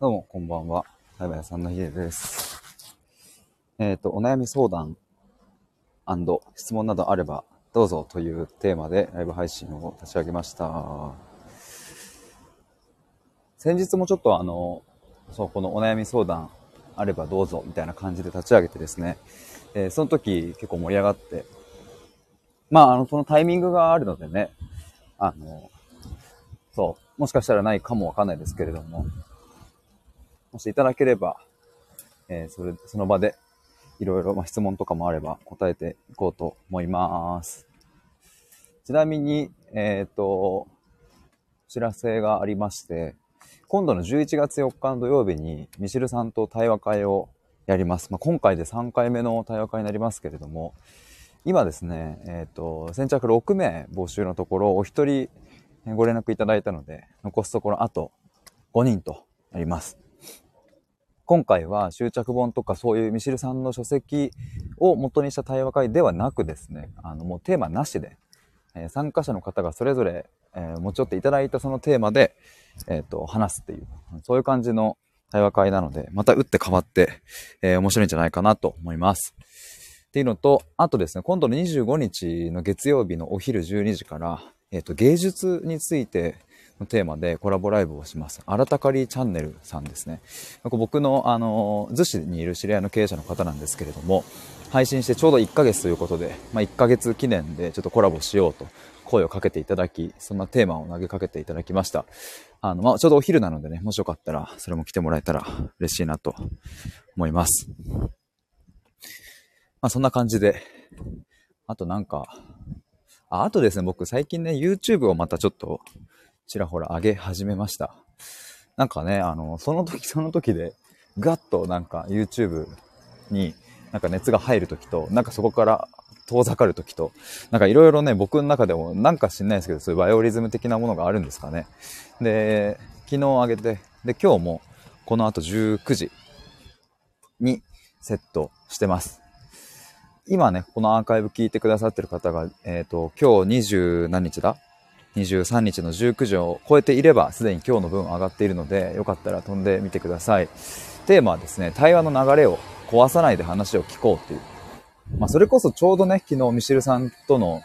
どうも、こんばんは。ライバヤさんのひでです。えっ、と、お悩み相談質問などあれば、どうぞというテーマでライブ配信を立ち上げました。先日もちょっとあの、そう、このお悩み相談あればどうぞみたいな感じで立ち上げてですね、えーその時結構盛り上がって、まあ、あの、そのタイミングがあるのでね、あの、そう、もしかしたらないかもわかんないですけれども、もしいただければ、えーそれ、その場で、いろいろ、まあ、質問とかもあれば答えていこうと思います。ちなみに、えっ、と、お知らせがありまして、今度の11月4日の土曜日に、ミシルさんと対話会をやります。まあ、今回で3回目の対話会になりますけれども、今ですね、えっ、と、先着6名募集のところ、お一人ご連絡いただいたので、残すところあと5人となります。今回は執着本とかそういうミシルさんの書籍を元にした対話会ではなくですね、あのもうテーマなしで、えー参加者の方がそれぞれ、えー持ち寄っていただいたそのテーマで、えっ、と、話すっていう、そういう感じの対話会なので、また打って変わって、え面白いんじゃないかなと思います。っていうのと、あとですね、今度の25日の月曜日のお昼12時から、えっ、と、芸術についてのテーマでコラボライブをします。あらたかりチャンネルさんですね。僕の、あの、逗子にいる知り合いの経営者の方なんですけれども、配信してちょうど1ヶ月ということで、まあ、1ヶ月記念でちょっとコラボしようと声をかけていただき、そんなテーマを投げかけていただきました。あの、まあ、ちょうどお昼なのでね、もしよかったら、それも来てもらえたら嬉しいなと思います。まあ、そんな感じで、あとなんか、ああとですね、僕最近ね、YouTube をまたちょっと、ちらほら上げ始めました。なんかね、あの、その時 その時で、ガッとなんか YouTube になんか熱が入る時と、なんかそこから遠ざかる時と、なんかいろいろね、僕の中でもなんか知んないですけど、そういうバイオリズム的なものがあるんですかね。で、昨日上げて、で、今日もこの後19時にセットしてます。今ね、このアーカイブ聞いてくださってる方が、えっ、と、今日20何日だ？?23 日の19時を超えていれば、すでに今日の分上がっているので、よかったら飛んでみてください。テーマはですね、対話の流れを壊さないで話を聞こうっていう。まあ、それこそちょうどね、昨日ミシルさんとの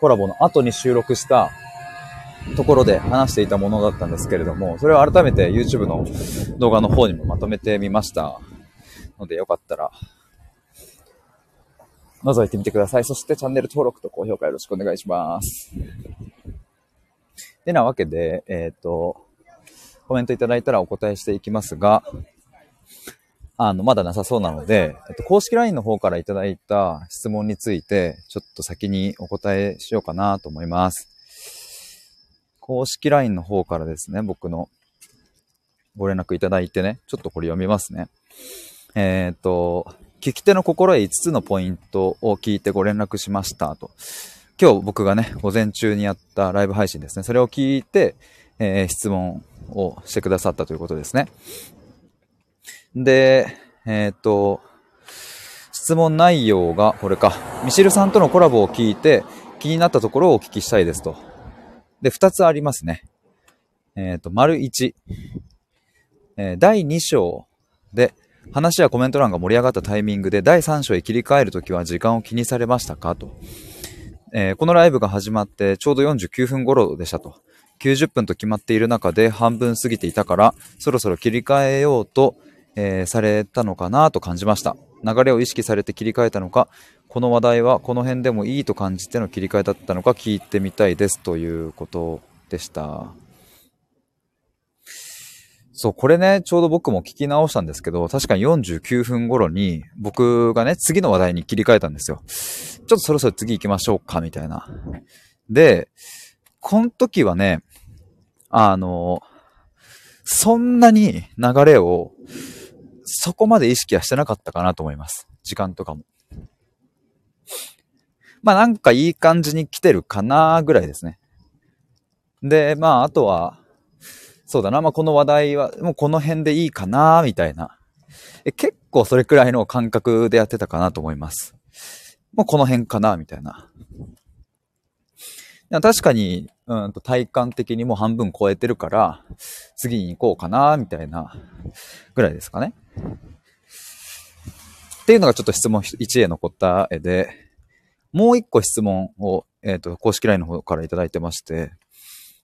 コラボの後に収録したところで話していたものだったんですけれども、それを改めて YouTube の動画の方にもまとめてみました。ので、よかったら覗いてみてください。そしてチャンネル登録と高評価よろしくお願いします。てなわけで、えっ、と、コメントいただいたらお答えしていきますが、あの、まだなさそうなので、えっと、公式 LINE の方からいただいた質問について、ちょっと先にお答えしようかなと思います。公式 LINE の方からですね、僕のご連絡いただいてね、ちょっとこれ読みますね。えっ、と、聞き手の心得5つのポイントを聞いてご連絡しましたと。今日僕がね、午前中にやったライブ配信ですね。それを聞いて、えー質問をしてくださったということですね。で、えっ、と、質問内容がこれか。ミシルさんとのコラボを聞いて気になったところをお聞きしたいですと。で、2つありますね。えっ、と、丸1。えー第2章で話やコメント欄が盛り上がったタイミングで第3章へ切り替えるときは時間を気にされましたかと。えーこのライブが始まってちょうど49分頃でしたと。90分と決まっている中で半分過ぎていたから、そろそろ切り替えようと、えーされたのかなと感じました。流れを意識されて切り替えたのか、この話題はこの辺でもいいと感じての切り替えだったのか聞いてみたいですということでした。そう、これね、ちょうど僕も聞き直したんですけど、確かに49分頃に僕がね、次の話題に切り替えたんですよ。ちょっとそろそろ次行きましょうか、みたいな。で、この時はね、あの、そんなに流れをそこまで意識はしてなかったかなと思います。時間とかも。まあなんかいい感じに来てるかなぐらいですね。で、まああとは、そうだな、まあこの話題はもうこの辺でいいかなみたいな。え結構それくらいの感覚でやってたかなと思います。もうこの辺かなみたいな。いや確かに、うんと体感的にもう半分超えてるから、次に行こうかな、みたいなぐらいですかね。っていうのがちょっと質問1への答えで、もう一個質問を、えっ、ー、と、公式 LINE の方からいただいてまして、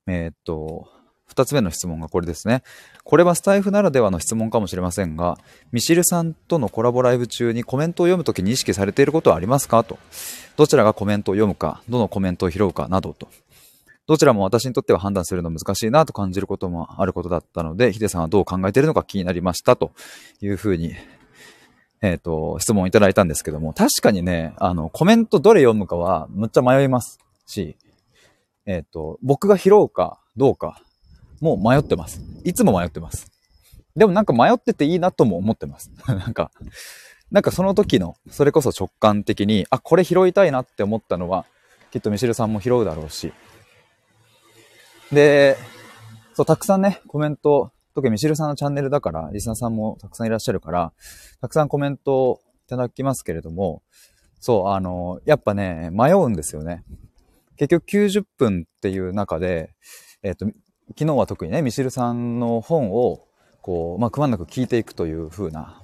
えっ、ー、と、二つ目の質問がこれですね。これはスタイフならではの質問かもしれませんが、ミシルさんとのコラボライブ中にコメントを読むときに意識されていることはありますか？と。どちらがコメントを読むか、どのコメントを拾うかなどと。どちらも私にとっては判断するの難しいなと感じることもあることだったので、ヒデさんはどう考えているのか気になりましたというふうに、えっ、ー、と、質問をいただいたんですけども、確かにね、あの、コメントどれ読むかはむっちゃ迷いますし、えっ、ー、と、僕が拾うかどうか、もう迷ってます。いつも迷ってます。でもなんか迷ってていいなとも思ってます。なんか、なんかその時の、それこそ直感的に、あ、これ拾いたいなって思ったのは、きっとミシルさんも拾うだろうし、で、そう、たくさんね、コメント、特にミシルさんのチャンネルだから、リスナーさんもたくさんいらっしゃるから、たくさんコメントをいただきますけれども、そう、あの、やっぱね、迷うんですよね。結局90分っていう中で、えっ、ー、と、昨日は特にね、ミシルさんの本を、こう、まあ、くまなく聞いていくという風な、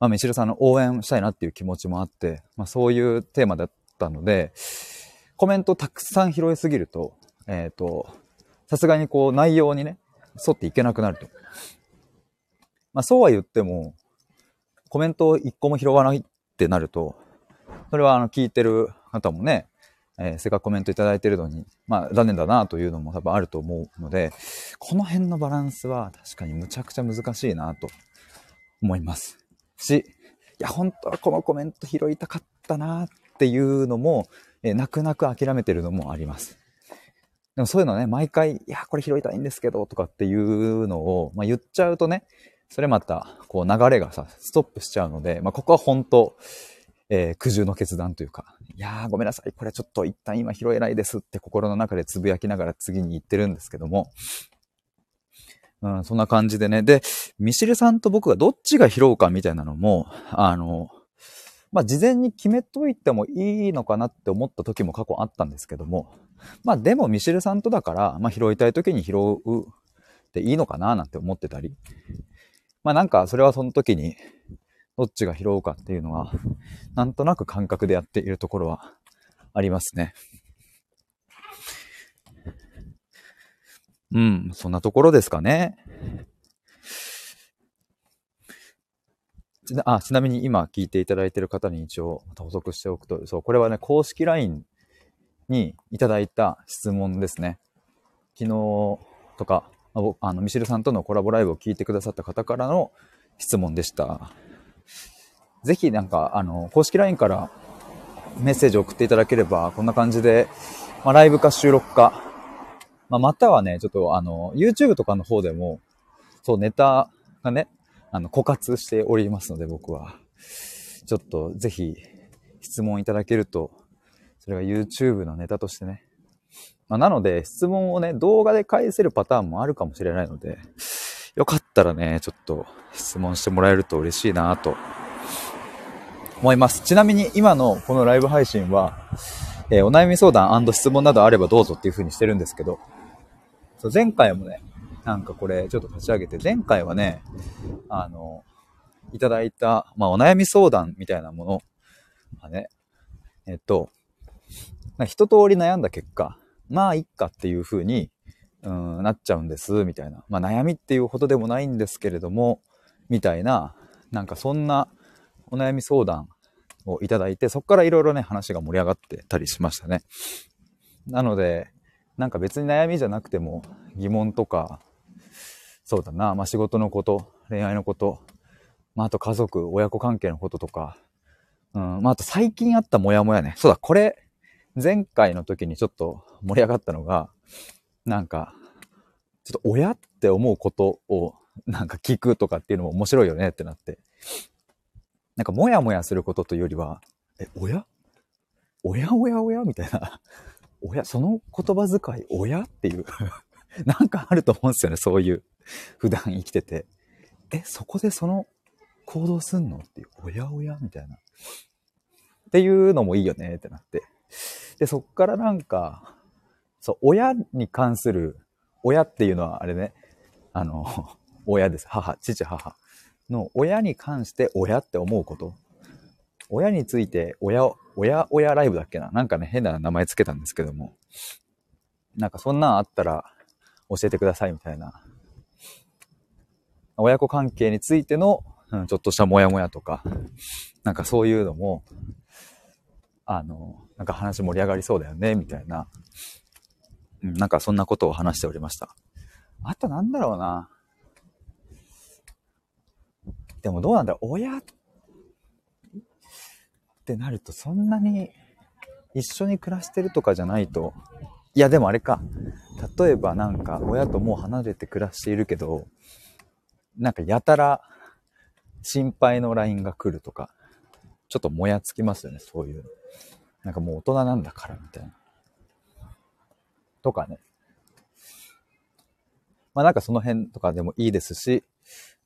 まあ、ミシルさんの応援したいなっていう気持ちもあって、まあ、そういうテーマだったので、コメントたくさん拾いすぎると、えっ、ー、と、さすがにこう内容にね、沿っていけなくなると。まあそうは言っても、コメントを一個も拾わないってなると、それはあの聞いてる方もね、えー、せっかくコメントいただいてるのに、まあ残念だなというのも多分あると思うので、この辺のバランスは確かにむちゃくちゃ難しいなと思います。し、いや本当はこのコメント拾いたかったなっていうのも、えー、泣く泣く諦めてるのもあります。でもそういうのね、毎回、いや、これ拾いたいんですけど、とかっていうのを、まあ、言っちゃうとね、それまた、こう流れがさ、ストップしちゃうので、まあ、ここは本当、えー、苦渋の決断というか、いやー、ごめんなさい、これちょっと一旦今拾えないですって心の中でつぶやきながら次に行ってるんですけども、うん、そんな感じでね。で、ミシルさんと僕がどっちが拾うかみたいなのも、あの、まあ、事前に決めといてもいいのかなって思った時も過去あったんですけども、まあ、でもミシルさんとだから、まあ、拾いたい時に拾うっていいのかななんて思ってたり、まあ、なんかそれはその時にどっちが拾うかっていうのは、なんとなく感覚でやっているところはありますね。うん、そんなところですかね。あちなみに今聞いていただいている方に一応補足しておくと、そう、これはね、公式 LINE にいただいた質問ですね。昨日とか、あの、ミシルさんとのコラボライブを聞いてくださった方からの質問でした。ぜひなんか、あの、公式 LINE からメッセージを送っていただければ、こんな感じで、まあ、ライブか収録か、まあ、またはね、ちょっとあの、YouTube とかの方でも、そう、ネタがね、あの、枯渇しておりますので、僕は。ちょっと、ぜひ、質問いただけると、それが YouTube のネタとしてね。まあ、なので、質問をね、動画で返せるパターンもあるかもしれないので、よかったらね、ちょっと質問してもらえると嬉しいなと思います。ちなみに今のこのライブ配信は、えー、お悩み相談質問などあればどうぞっていう風にしてるんですけど、そう前回もね、なんかこれちょっと立ち上げて、前回はね、あの、いただいた、まあ、お悩み相談みたいなものがね、えっと、一通り悩んだ結果、まあ、いっかっていう風に、うん、なっちゃうんです、みたいな。まあ、悩みっていうほどでもないんですけれども、みたいな、なんかそんなお悩み相談をいただいて、そこからいろいろね、話が盛り上がってたりしましたね。なので、なんか別に悩みじゃなくても疑問とか、そうだな、まあ仕事のこと、恋愛のこと、まああと家族、親子関係のこととか、うん、まああと最近あったモヤモヤね。そうだ、これ、前回の時にちょっと盛り上がったのが、なんか、ちょっと親って思うことをなんか聞くとかっていうのも面白いよねってなって。なんかモヤモヤすることというよりは、え、親？親親親？みたいな。親、その言葉遣い、親っていう なんかあると思うんですよね、そういう。普段生きてて。え、そこでその行動すんのっていう、おやおやみたいな。っていうのもいいよねってなって。で、そっからなんか、そう、親に関する、親っていうのはあれね、あの、親です。母、父、母の親に関して親って思うこと。親について親、親、親ライブだっけな？なんかね、変な名前つけたんですけども。なんかそんなんあったら教えてくださいみたいな。親子関係についての、うん、ちょっとしたモヤモヤとか、なんかそういうのも、あの、なんか話盛り上がりそうだよね、みたいな。うん、なんかそんなことを話しておりました。あとなんだろうな。でもどうなんだろう、親ってなるとそんなに一緒に暮らしてるとかじゃないと、いやでもあれか。例えばなんか親ともう離れて暮らしているけど、なんかやたら心配の LINE が来るとか、ちょっともやつきますよね、そういう。なんかもう大人なんだからみたいな。とかね。まあなんかその辺とかでもいいですし、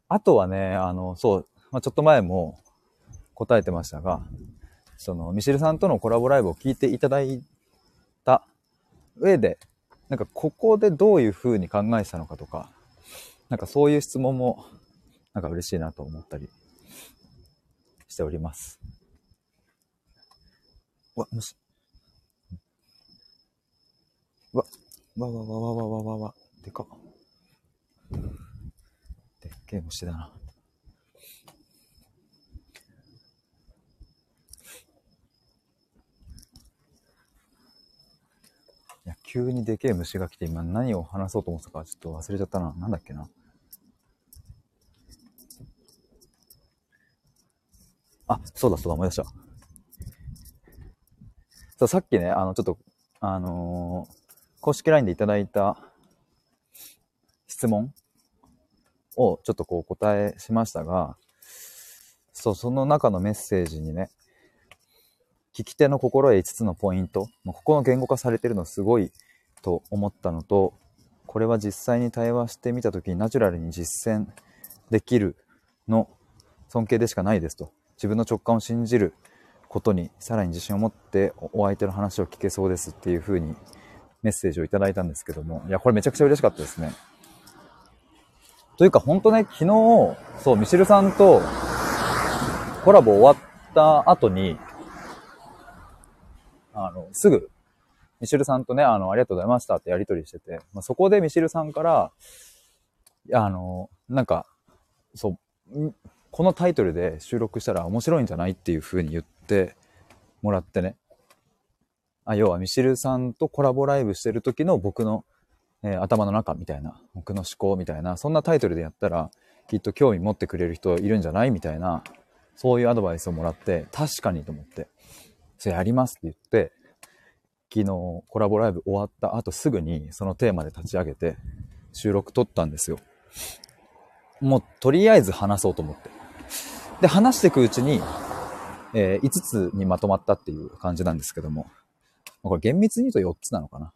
あとはね、あの、そう、まあ、ちょっと前も答えてましたが、その、ミシルさんとのコラボライブを聞いていただいた上で、なんかここでどういう風に考えてたのかとか、なんかそういう質問も、なんか嬉しいなと思ったりしております。わ、虫。わ、わわわわわわわわ、でかでっけえ虫だな。いや、急にでけえ虫が来て今何を話そうと思ったかちょっと忘れちゃったな。なんだっけな。あ、そうだそうだ、思い出した。そう、さっきね、あの、ちょっと、あのー、公式 LINE でいただいた質問をちょっとこう答えしましたが、そう、その中のメッセージにね、聞き手の心得5つのポイント、ここの言語化されてるのすごいと思ったのと、これは実際に対話してみた時にナチュラルに実践できるの尊敬でしかないですと。自分の直感を信じることにさらに自信を持ってお相手の話を聞けそうですっていう風にメッセージをいただいたんですけども、いや、これめちゃくちゃ嬉しかったですね。というか、ほんとね、昨日、そう、ミシルさんとコラボ終わった後に、あの、すぐ、ミシルさんとね、あの、ありがとうございましたってやりとりしてて、まあ、そこでミシルさんから、あの、なんか、そう、このタイトルで収録したら面白いんじゃないっていう風に言ってもらってね。あ、要はミシルさんとコラボライブしてる時の僕のえー、頭の中みたいな、僕の思考みたいな、そんなタイトルでやったら、きっと興味持ってくれる人いるんじゃないみたいな、そういうアドバイスをもらって、確かにと思って、それやりますって言って、昨日コラボライブ終わった後すぐにそのテーマで立ち上げて収録撮ったんですよ。もうとりあえず話そうと思って。で、話していくうちに、えー、5つにまとまったっていう感じなんですけども、これ厳密に言うと4つなのかな。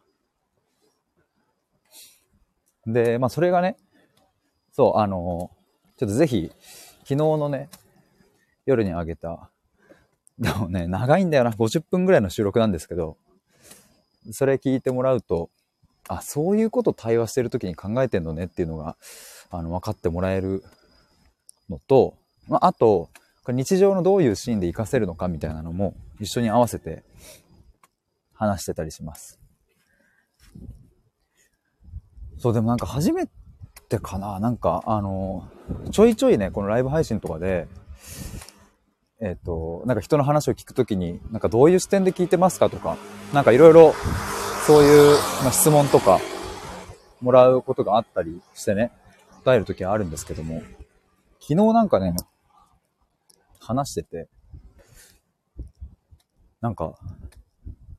で、まあそれがね、そう、あの、ちょっとぜひ、昨日のね、夜にあげた、でもね、長いんだよな、50分ぐらいの収録なんですけど、それ聞いてもらうと、あ、そういうこと対話してる時に考えてんのねっていうのが、あの、分かってもらえるのと、まあ、あと、日常のどういうシーンで活かせるのかみたいなのも一緒に合わせて話してたりします。そう、でもなんか初めてかな。なんか、あの、ちょいちょいね、このライブ配信とかで、えっ、ー、と、なんか人の話を聞くときに、なんかどういう視点で聞いてますかとか、なんかいろいろ、そういう、まあ、質問とか、もらうことがあったりしてね、答えるときはあるんですけども、昨日なんかね、話してて、なんか、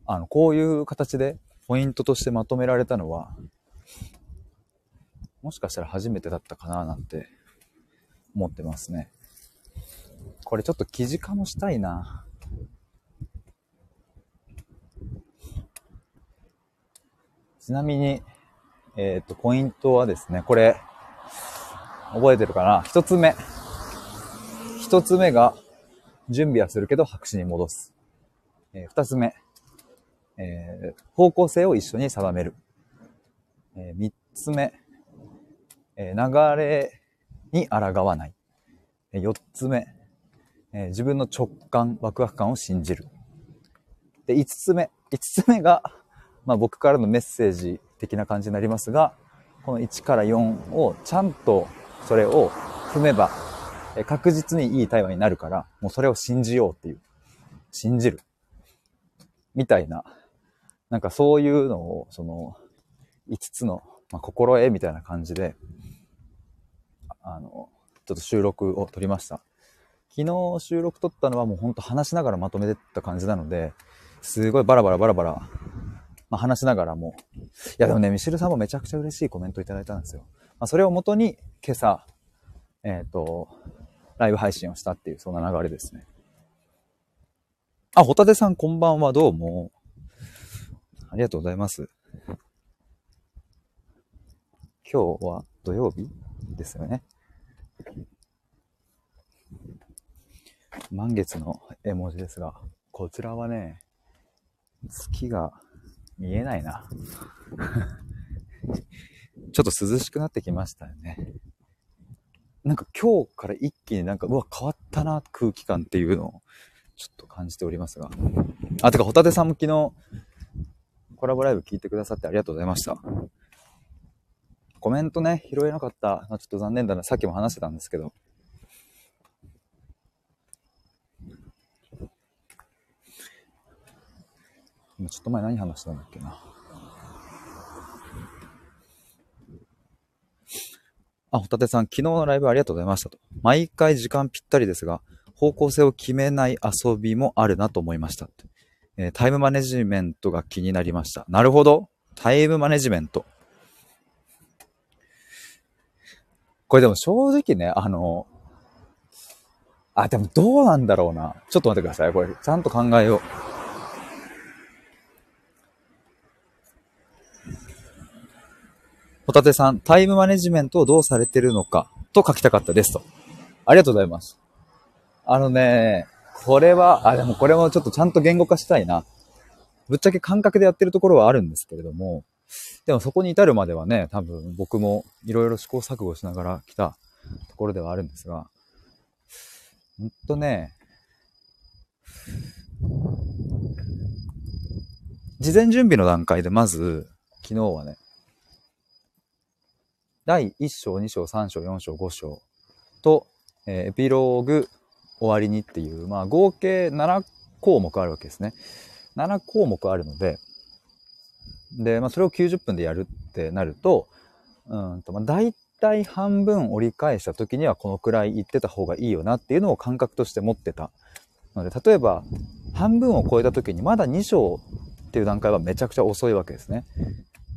あの、こういう形でポイントとしてまとめられたのは、もしかしたら初めてだったかななんて思ってますね。これちょっと記事化もしたいな。ちなみに、えっ、ー、と、ポイントはですね、これ、覚えてるかな？一つ目。一つ目が、準備はするけど白紙に戻す。えー、二つ目。えー、方向性を一緒に定める。えー、三つ目、え、流れに抗わない。えー、四つ目、え、自分の直感、ワクワク感を信じる。で、五つ目、五つ目が、まあ僕からのメッセージ的な感じになりますが、この1から4をちゃんとそれを踏めば、確実にいい対話になるから、もうそれを信じようっていう。信じる。みたいな。なんかそういうのを、その、5つの、まあ、心得みたいな感じで、あの、ちょっと収録を撮りました。昨日収録撮ったのはもうほんと話しながらまとめてった感じなので、すごいバラバラバラバラ、まあ、話しながらも。いやでもね、ミシルさんもめちゃくちゃ嬉しいコメントいただいたんですよ。まあ、それをもとに今朝、えっ、ー、と、ライブ配信をしたっていう、そんな流れですね。あ、ホタテさんこんばんは、どうも。ありがとうございます。今日は土曜日ですよね。満月の絵文字ですが、こちらはね、月が見えないな。ちょっと涼しくなってきましたよね。なんか今日から一気になんか、うわ、変わったな、空気感っていうのを、ちょっと感じておりますが。あ、てか、ホタテさんも昨日、コラボライブ聞いてくださってありがとうございました。コメントね、拾えなかった。ちょっと残念だな。さっきも話してたんですけど。今ちょっと前何話したんだっけな。あ、ホタテさん、昨日のライブありがとうございましたと。毎回時間ぴったりですが、方向性を決めない遊びもあるなと思いました。えー、タイムマネジメントが気になりました。なるほど。タイムマネジメント。これでも正直ね、あの、あ、でもどうなんだろうな。ちょっと待ってください。これ、ちゃんと考えよう。ホタテさん、タイムマネジメントをどうされてるのかと書きたかったですと。ありがとうございます。あのね、これは、あ、でもこれもちょっとちゃんと言語化したいな。ぶっちゃけ感覚でやってるところはあるんですけれども、でもそこに至るまではね、多分僕もいろいろ試行錯誤しながら来たところではあるんですが、ほんとね、事前準備の段階でまず、昨日はね、第1章、2章、3章、4章、5章と、えー、エピローグ終わりにっていう、まあ合計7項目あるわけですね。7項目あるので、で、まあそれを90分でやるってなると、うんと、まあ大体半分折り返した時にはこのくらい言ってた方がいいよなっていうのを感覚として持ってた。ので、例えば半分を超えた時にまだ2章っていう段階はめちゃくちゃ遅いわけですね。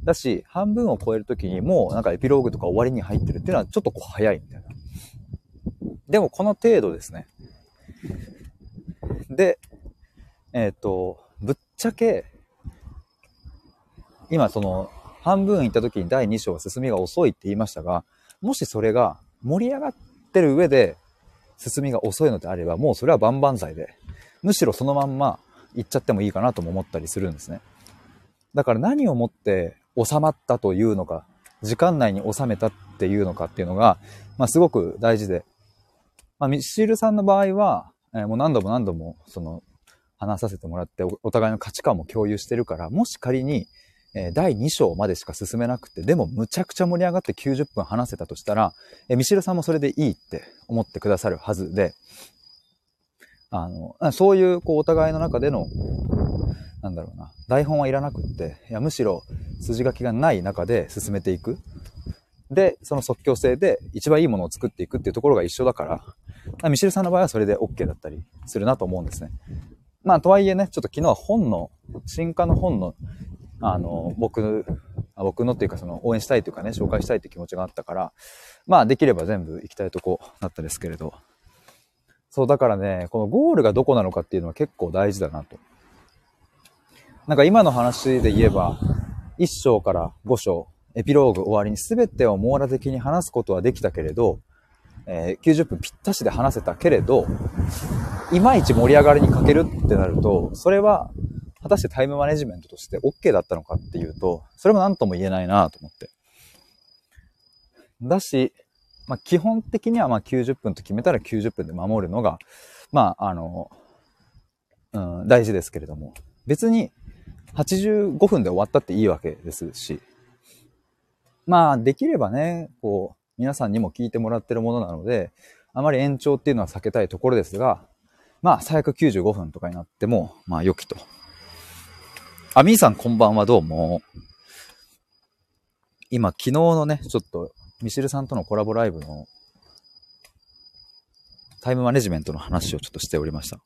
だし、半分を超えるときにもうなんかエピローグとか終わりに入ってるっていうのはちょっとこう早いみたいな。でもこの程度ですね。で、えっ、ー、と、ぶっちゃけ、今その半分行った時に第2章は進みが遅いって言いましたが、もしそれが盛り上がってる上で進みが遅いのであれば、もうそれは万々歳で、むしろそのまんま行っちゃってもいいかなとも思ったりするんですね。だから何をもって収まったというのか、時間内に収めたっていうのかっていうのが、まあ、すごく大事で、まあ、ミシルさんの場合は、えー、もう何度も何度も、その、話させてもらって、お互いの価値観も共有してるから、もし仮に、え、第2章までしか進めなくて、でもむちゃくちゃ盛り上がって90分話せたとしたら、えー、ミシルさんもそれでいいって思ってくださるはずで、あの、そういう、こう、お互いの中での、なんだろうな、台本はいらなくって、いや、むしろ筋書きがない中で進めていく。で、その即興性で一番いいものを作っていくっていうところが一緒だから、ミシルさんの場合はそれで OK だったりするなと思うんですね。まあ、とはいえね、ちょっと昨日は本の、進化の本の、あの、僕、僕のっていうかその応援したいというかね、紹介したいって気持ちがあったから、まあできれば全部行きたいとこだったですけれど。そう、だからね、このゴールがどこなのかっていうのは結構大事だなと。なんか今の話で言えば、1章から5章、エピローグ終わりに全てを網羅的に話すことはできたけれど、えー、90分ぴったしで話せたけれど、いまいち盛り上がりに欠けるってなると、それは、果たしてタイムマネジメントとして OK だったのかっていうと、それも何とも言えないなと思って。だし、まあ、基本的にはま90分と決めたら90分で守るのが、まあ、あの、うん、大事ですけれども、別に85分で終わったっていいわけですし、まあ、できればね、こう、皆さんにも聞いてもらってるものなので、あまり延長っていうのは避けたいところですが、まあ、最悪95分とかになっても、まあ、良きと。あ、みーさんこんばんはどうも。今、昨日のね、ちょっと、ミシルさんとのコラボライブのタイムマネジメントの話をちょっとしておりました。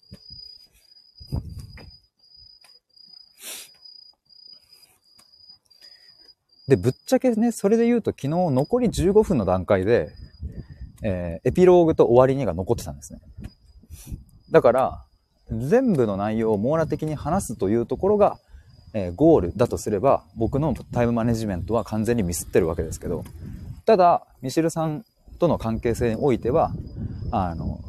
で、ぶっちゃけね、それで言うと昨日残り15分の段階で、えー、エピローグと終わりにが残ってたんですね。だから、全部の内容を網羅的に話すというところが、え、ゴールだとすれば、僕のタイムマネジメントは完全にミスってるわけですけど、ただ、ミシルさんとの関係性においては、あの、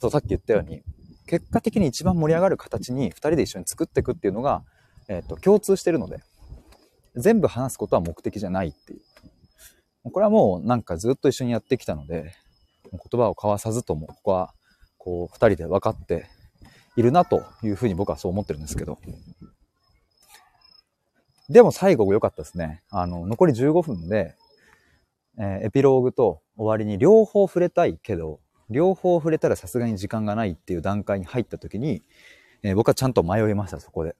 そう、さっき言ったように、結果的に一番盛り上がる形に2人で一緒に作っていくっていうのが、えっ、と、共通してるので、全部話すことは目的じゃないっていう。これはもうなんかずっと一緒にやってきたので、言葉を交わさずとも、ここはこう二人で分かっているなというふうに僕はそう思ってるんですけど。でも最後良かったですね。あの、残り15分で、えー、エピローグと終わりに両方触れたいけど、両方触れたらさすがに時間がないっていう段階に入った時に、えー、僕はちゃんと迷いました、そこで。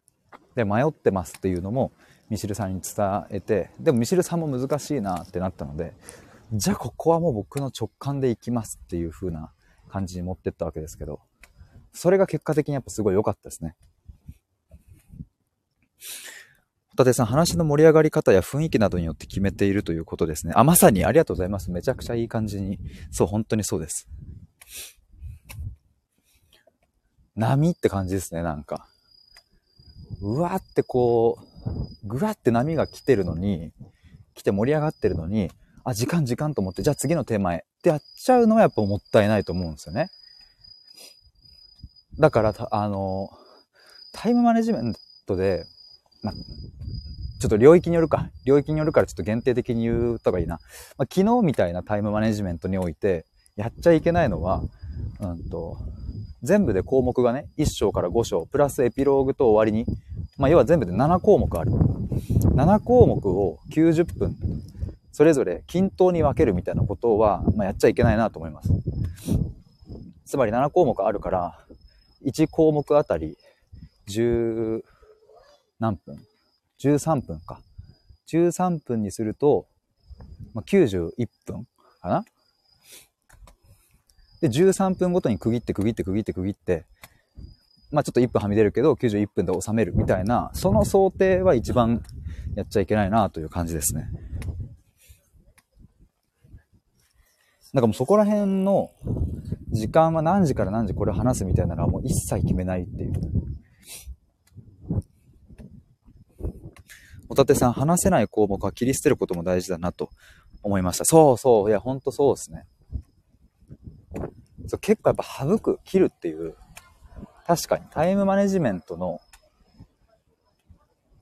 で、迷ってますっていうのも、ミシルさんに伝えて、でもミシルさんも難しいなってなったので、じゃあここはもう僕の直感で行きますっていう風な感じに持ってったわけですけど、それが結果的にやっぱすごい良かったですね。ホタテさん、話の盛り上がり方や雰囲気などによって決めているということですね。あ、まさにありがとうございます。めちゃくちゃいい感じに。そう、本当にそうです。波って感じですね、なんか。うわーってこう、ぐわって波が来てるのに、来て盛り上がってるのに、あ、時間時間と思って、じゃあ次のテーマへってやっちゃうのはやっぱもったいないと思うんですよね。だから、あの、タイムマネジメントで、まちょっと領域によるか。領域によるからちょっと限定的に言った方がいいな。ま、昨日みたいなタイムマネジメントにおいて、やっちゃいけないのは、うんと、全部で項目がね、1章から5章、プラスエピローグと終わりに、まあ、要は全部で7項目ある。7項目を90分、それぞれ均等に分けるみたいなことは、まあ、やっちゃいけないなと思います。つまり7項目あるから、1項目あたり10何分 ?13 分か。13分にすると、まあ、91分かな？で、13分ごとに区切って区切って区切って区切って、まあちょっと1分はみ出るけど91分で収めるみたいな、その想定は一番やっちゃいけないなという感じですね。なんかもうそこら辺の時間は何時から何時これ話すみたいなのはもう一切決めないっていう。おたてさん、話せない項目は切り捨てることも大事だなと思いました。そうそう。いや、ほんとそうですね。そう結構やっぱ省く、切るっていう確かにタイムマネジメントの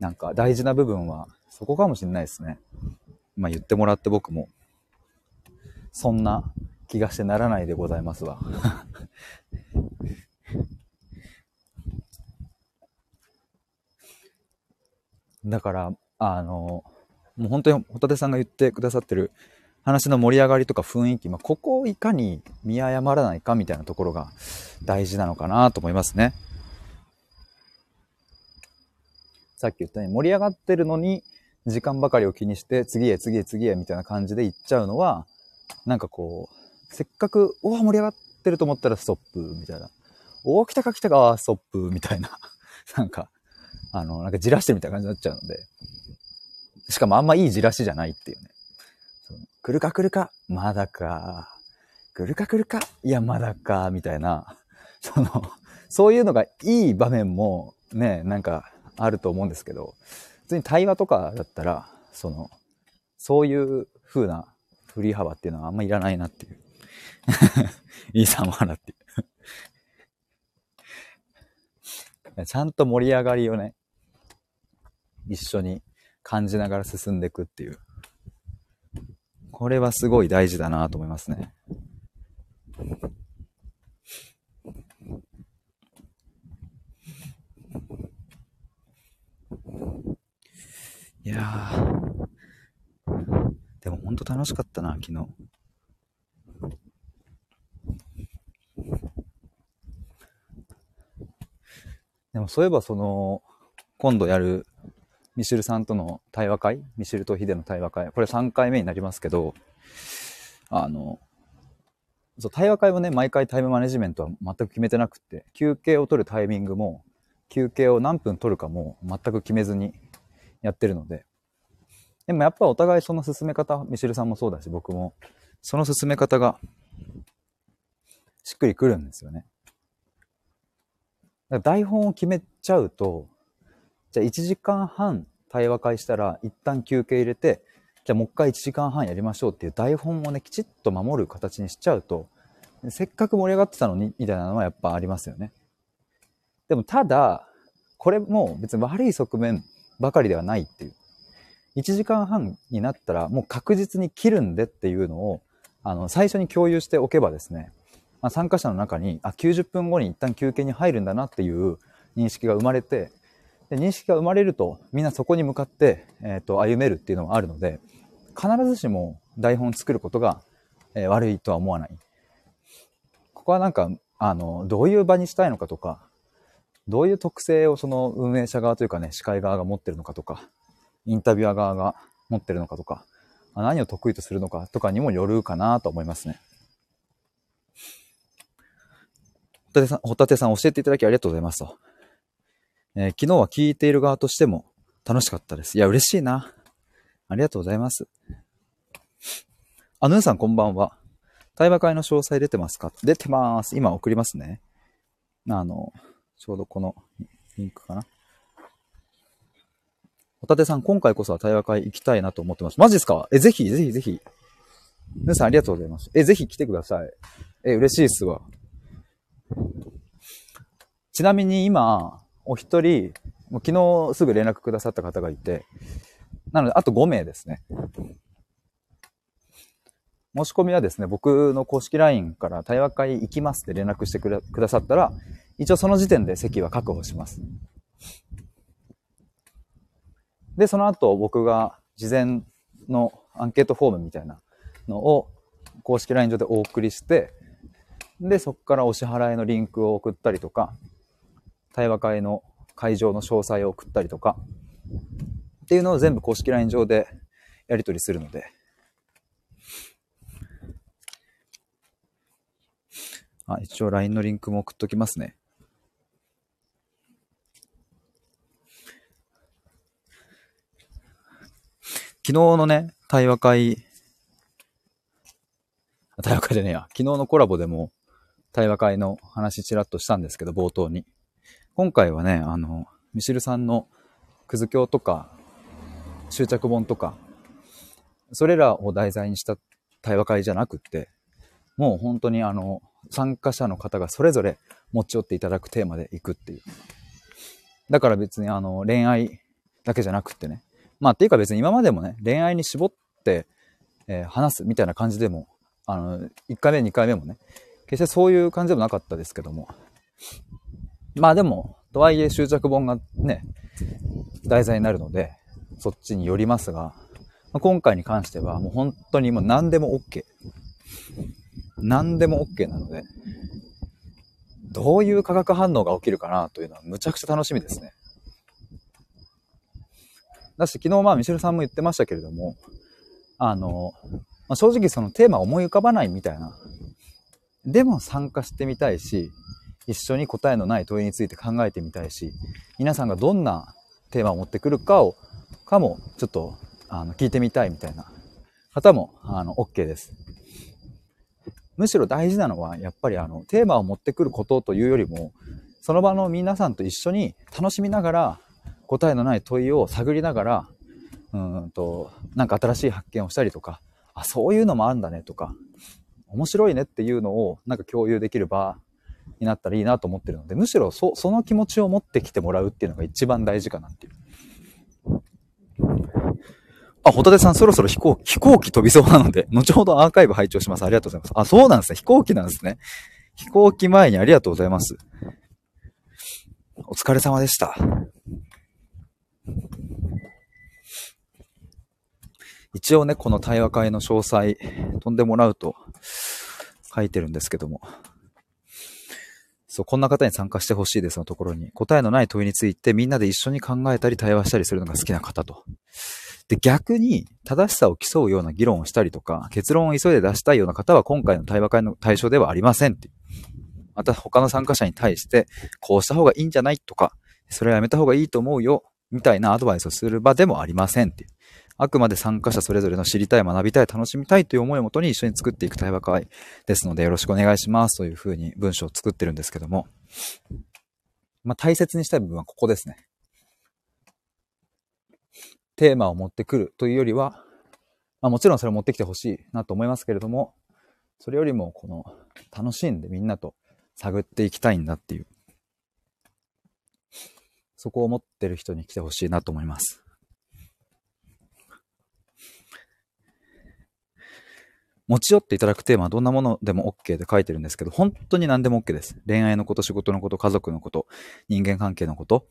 なんか大事な部分はそこかもしれないですね。まあ言ってもらって僕もそんな気がしてならないでございますわ。だから、あの、もう本当にホタテさんが言ってくださってる話の盛り上がりとか雰囲気、まあ、ここをいかに見誤らないかみたいなところが大事なのかなと思いますね。さっき言ったように盛り上がってるのに時間ばかりを気にして次へ次へ次へみたいな感じで行っちゃうのはなんかこうせっかくおお盛り上がってると思ったらストップみたいなおお来たか来たかストップみたいな なんかあのなんかじらしてみたいな感じになっちゃうのでしかもあんまいいじらしじゃないっていうね来るか来るかまだか。来るか来るかいや、まだか。みたいな。その、そういうのがいい場面もね、なんかあると思うんですけど、普通に対話とかだったら、その、そういう風な振り幅っていうのはあんまいらないなっていう。いいさん笑っていう。ちゃんと盛り上がりをね、一緒に感じながら進んでいくっていう。これはすごい大事だなと思いますね。いやー。でもほんと楽しかったな、昨日。でもそういえばその、今度やるミシルさんとの対話会ミシルとヒデの対話会これ3回目になりますけど、あの、そう、対話会もね、毎回タイムマネジメントは全く決めてなくって、休憩を取るタイミングも、休憩を何分取るかも全く決めずにやってるので。でもやっぱお互いその進め方、ミシルさんもそうだし、僕も、その進め方が、しっくりくるんですよね。だから台本を決めちゃうと、じゃあ1時間半対話会したら、一旦休憩入れて、じゃあもう一回1時間半やりましょうっていう台本をね、きちっと守る形にしちゃうと、せっかく盛り上がってたのに、みたいなのはやっぱありますよね。でもただ、これも別に悪い側面ばかりではないっていう。1時間半になったらもう確実に切るんでっていうのを、あの、最初に共有しておけばですね、まあ、参加者の中に、あ、90分後に一旦休憩に入るんだなっていう認識が生まれて、で認識が生まれると、みんなそこに向かって、えっ、ー、と、歩めるっていうのがあるので、必ずしも台本作ることが、えー、悪いとは思わない。ここはなんか、あの、どういう場にしたいのかとか、どういう特性をその運営者側というかね、司会側が持ってるのかとか、インタビュアー側が持ってるのかとか、何を得意とするのかとかにもよるかなと思いますね。ホタテさん、ホタテさん教えていただきありがとうございますと。えー、昨日は聞いている側としても楽しかったです。いや、嬉しいな。ありがとうございます。あ、ぬんさんこんばんは。対話会の詳細出てますか？出てます。今送りますね。あの、ちょうどこのリンクかな。ホタテさん、今回こそは対話会行きたいなと思ってます。マジですか？え、ぜひ、ぜひ、ぜひ。皆さんありがとうございます。え、ぜひ来てください。え、嬉しいっすわ。ちなみに今、お一人、昨日すぐ連絡くださった方がいて、なので、あと5名ですね。申し込みはですね、僕の公式 LINE から対話会行きますって連絡してくださったら、一応その時点で席は確保します。で、その後僕が事前のアンケートフォームみたいなのを公式 LINE 上でお送りして、で、そこからお支払いのリンクを送ったりとか、対話会の会場の詳細を送ったりとか、っていうのを全部公式 LINE 上でやり取りするので、あ、一応 LINE のリンクも送っときますね。昨日のね、対話会、対話会じゃねえや、昨日のコラボでも対話会の話ちらっとしたんですけど、冒頭に。今回はね、あの、ミシルさんのくず教とか、執着本とか、それらを題材にした対話会じゃなくって、もう本当にあの、参加者の方がそれぞれ持ち寄っていただくテーマでいくっていう。だから別にあの、恋愛だけじゃなくってね、まあっていうか別に今までもね、恋愛に絞って、えー、話すみたいな感じでも、あの、1回目、2回目もね、決してそういう感じでもなかったですけども。まあでも、とはいえ執着本がね、題材になるので、そっちによりますが、ま、今回に関してはもう本当にもう何でも OK。何でも OK なので、どういう化学反応が起きるかなというのはむちゃくちゃ楽しみですね。だし、昨日まあ、ミシェルさんも言ってましたけれども、あの、まあ、正直そのテーマ思い浮かばないみたいな。でも参加してみたいし、一緒に答えのない問いについて考えてみたいし、皆さんがどんなテーマを持ってくるかを、かも、ちょっと、あの、聞いてみたいみたいな方も、あの、OK です。むしろ大事なのは、やっぱりあの、テーマを持ってくることというよりも、その場の皆さんと一緒に楽しみながら、答えのない問いを探りながら、うんと、なんか新しい発見をしたりとか、あ、そういうのもあるんだねとか、面白いねっていうのをなんか共有できる場になったらいいなと思ってるので、むしろそその気持ちを持ってきてもらうっていうのが一番大事かなっていう。あ、ホタテさんそろそろ飛行機、飛行機飛びそうなので、後ほどアーカイブ拝聴します。ありがとうございます。あ、そうなんですね。飛行機なんですね。飛行機前にありがとうございます。お疲れ様でした。一応ね、この対話会の詳細、飛んでもらうと書いてるんですけども。そう、こんな方に参加してほしいですのところに、答えのない問いについてみんなで一緒に考えたり対話したりするのが好きな方と。で、逆に正しさを競うような議論をしたりとか、結論を急いで出したいような方は今回の対話会の対象ではありませんって。また他の参加者に対して、こうした方がいいんじゃないとか、それはやめた方がいいと思うよ、みたいなアドバイスをする場でもありませんって。あくまで参加者それぞれの知りたい、学びたい、楽しみたいという思いをもとに一緒に作っていく対話会ですのでよろしくお願いしますというふうに文章を作ってるんですけども、まあ、大切にしたい部分はここですね。テーマを持ってくるというよりは、まあ、もちろんそれを持ってきてほしいなと思いますけれども、それよりもこの楽しんでみんなと探っていきたいんだっていう、そこを持ってる人に来てほしいなと思います。持ち寄っていただくテーマはどんなものでも OK で書いてるんですけど、本当に何でも OK です。恋愛のこと、仕事のこと、家族のこと、人間関係のこと、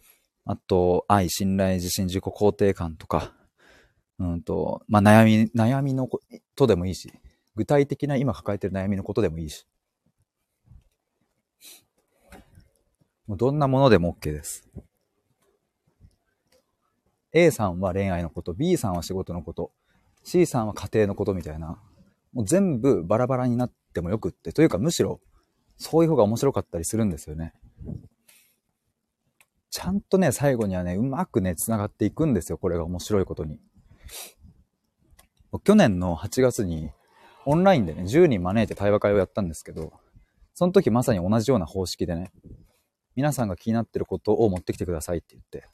あと、愛、信頼、自信、自己肯定感とか、うんと、まあ、悩み、悩みのことでもいいし、具体的な今抱えてる悩みのことでもいいし、もうどんなものでも OK です。A さんは恋愛のこと、B さんは仕事のこと、C さんは家庭のことみたいな、もう全部バラバラになってもよくって、というかむしろ、そういう方が面白かったりするんですよね。ちゃんとね、最後にはね、うまくね、繋がっていくんですよ。これが面白いことに。去年の8月に、オンラインでね、10人招いて対話会をやったんですけど、その時まさに同じような方式でね、皆さんが気になってることを持ってきてくださいって言って、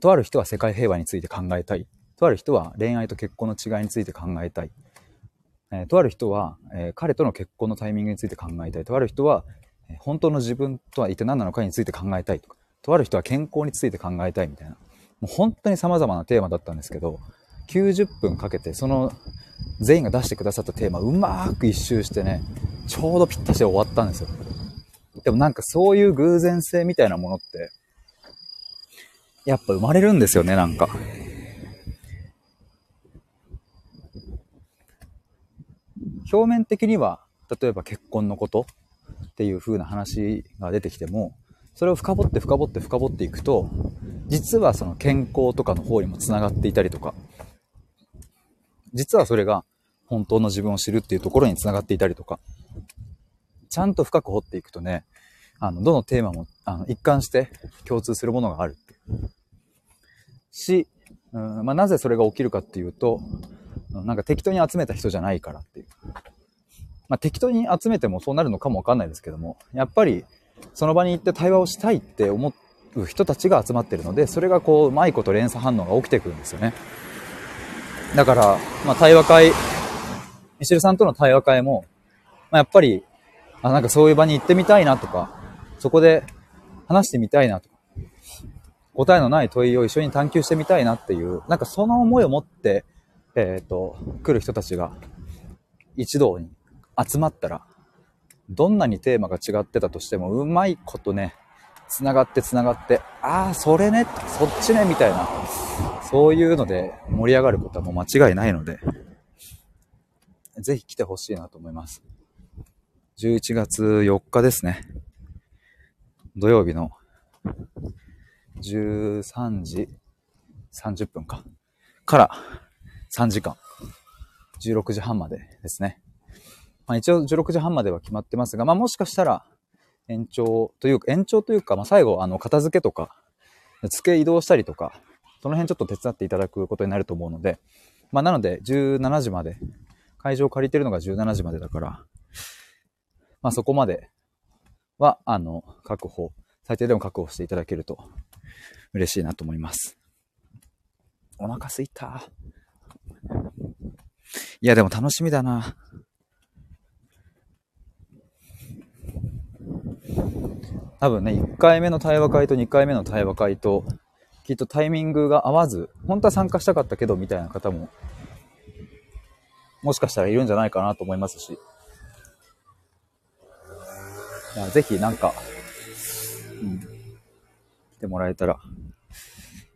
とある人は世界平和について考えたい。とある人は恋愛と結婚の違いについて考えたい。え、とある人は、え、彼との結婚のタイミングについて考えたい。とある人は、え、本当の自分とは一体何なのかについて考えたいとか。とある人は健康について考えたいみたいな。もう本当に様々なテーマだったんですけど、90分かけてその全員が出してくださったテーマうまく一周してね、ちょうどぴったしで終わったんですよ。でもなんかそういう偶然性みたいなものって、やっぱ生まれるんですよね、なんか。表面的には、例えば結婚のことっていう風な話が出てきても、それを深掘って深掘って深掘っていくと、実はその健康とかの方にも繋がっていたりとか、実はそれが本当の自分を知るっていうところに繋がっていたりとか、ちゃんと深く掘っていくとね、あの、どのテーマも、あの、一貫して共通するものがあるっていう。し、うん、まあ、なぜそれが起きるかっていうと、なんか適当に集めた人じゃないからっていう。まあ、適当に集めてもそうなるのかもわかんないですけども、やっぱりその場に行って対話をしたいって思う人たちが集まってるので、それがこう、うまいこと連鎖反応が起きてくるんですよね。だから、まあ、対話会、ミシルさんとの対話会も、まあ、やっぱり、あ、なんかそういう場に行ってみたいなとか、そこで話してみたいなとか、答えのない問いを一緒に探求してみたいなっていう、なんかその思いを持って、えっ、ー、と、来る人たちが一堂に集まったら、どんなにテーマが違ってたとしても、うまいことね、繋がって繋がって、ああ、それね、そっちね、みたいな、そういうので盛り上がることはもう間違いないので、ぜひ来てほしいなと思います。11月4日ですね。土曜日の13時30分か。から3時間。16時半までですね。まあ一応16時半までは決まってますが、まあもしかしたら延長というか、延長というか、まあ最後あの片付けとか、付け移動したりとか、その辺ちょっと手伝っていただくことになると思うので、まあなので17時まで、会場を借りてるのが17時までだから、まあそこまでは、あの、確保、最低でも確保していただけると嬉しいなと思います。お腹すいた。いや、でも楽しみだな。多分ね、1回目の対話会と2回目の対話会と、きっとタイミングが合わず、本当は参加したかったけど、みたいな方も、もしかしたらいるんじゃないかなと思いますし。ぜひなんか、うん、来てもらえたら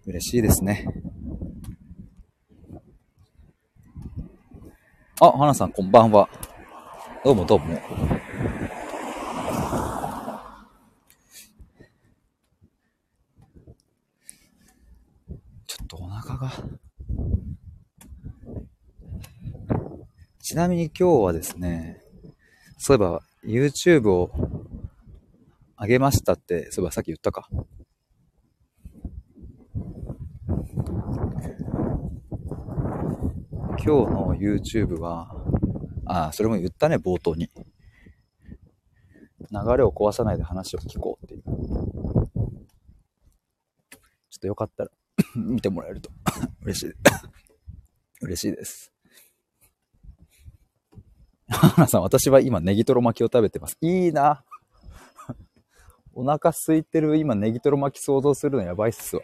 嬉しいですね。あ、花さんこんばんは。どうもどうも。ちょっとお腹が。ちなみに今日はですね、そういえば YouTube を上げましたって、そういえばさっき言ったか。今日の YouTube は、あ、それも言ったね、冒頭に。流れを壊さないで話を聞こうっていう。ちょっとよかったら 見てもらえると 嬉しい。嬉しいです。花さん、私は今ネギトロ巻きを食べてます。いいな。お腹空いてる今ネギトロ巻き想像するのやばいっすわ。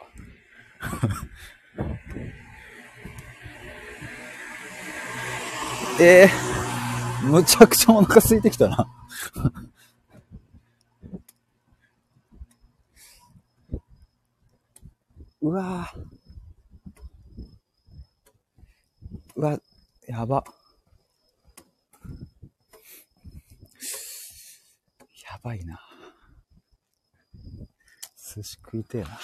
ええー、むちゃくちゃお腹空いてきたな うわぁ。うわ、やば。やばいな。寿司食いてえな。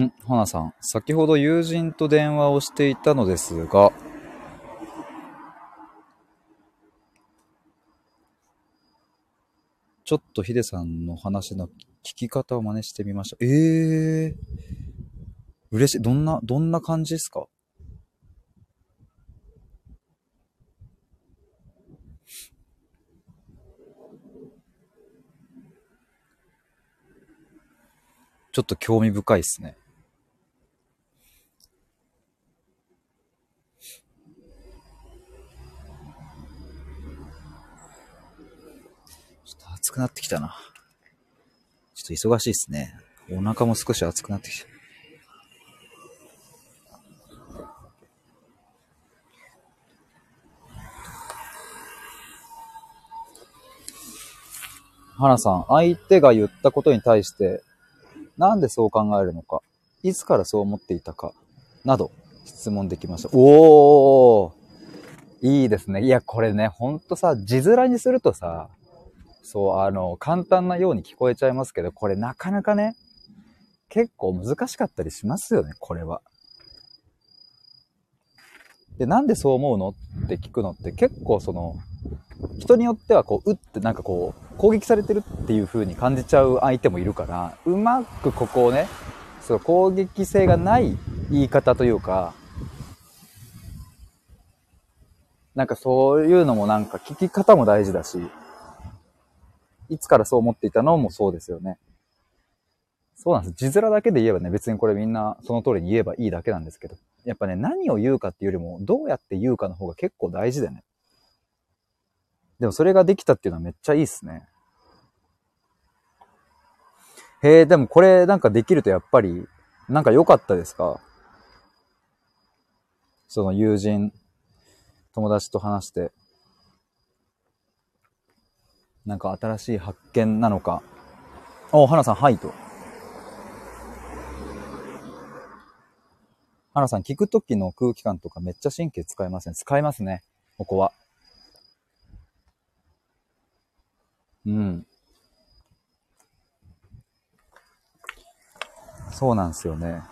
ん、花さん、先ほど友人と電話をしていたのですが、ちょっとヒデさんの話の聞き方を真似してみました。ええー、嬉しい。どんな、どんな感じですか？ちょっと興味深いっすね。ちょっと暑くなってきたな。ちょっと忙しいっすね。お腹も少し熱くなってきた。花さん、相手が言ったことに対して、なんでそう考えるのか、いつからそう思っていたか、など、質問できました。おーいいですね。いや、これね、ほんとさ、字面にするとさ、そう、あの、簡単なように聞こえちゃいますけど、これなかなかね、結構難しかったりしますよね、これは。で、なんでそう思うの？って聞くのって結構その、人によってはこう、うってなんかこう、攻撃されてるっていう風に感じちゃう相手もいるから、うまくここをね、その攻撃性がない言い方というか、なんかそういうのもなんか聞き方も大事だし、いつからそう思っていたのもそうですよね。そうなんです。字面だけで言えばね、別にこれみんなその通りに言えばいいだけなんですけど。やっぱね、何を言うかっていうよりも、どうやって言うかの方が結構大事でね。でもそれができたっていうのはめっちゃいいっすね。へえ、でもこれなんかできるとやっぱり、なんか良かったですか？その友人、友達と話して。なんか新しい発見なのか？お、花さん、はいと。花さん、聞くときの空気感とかめっちゃ神経使いません、使いますね。ここは。うん。そうなんですよね。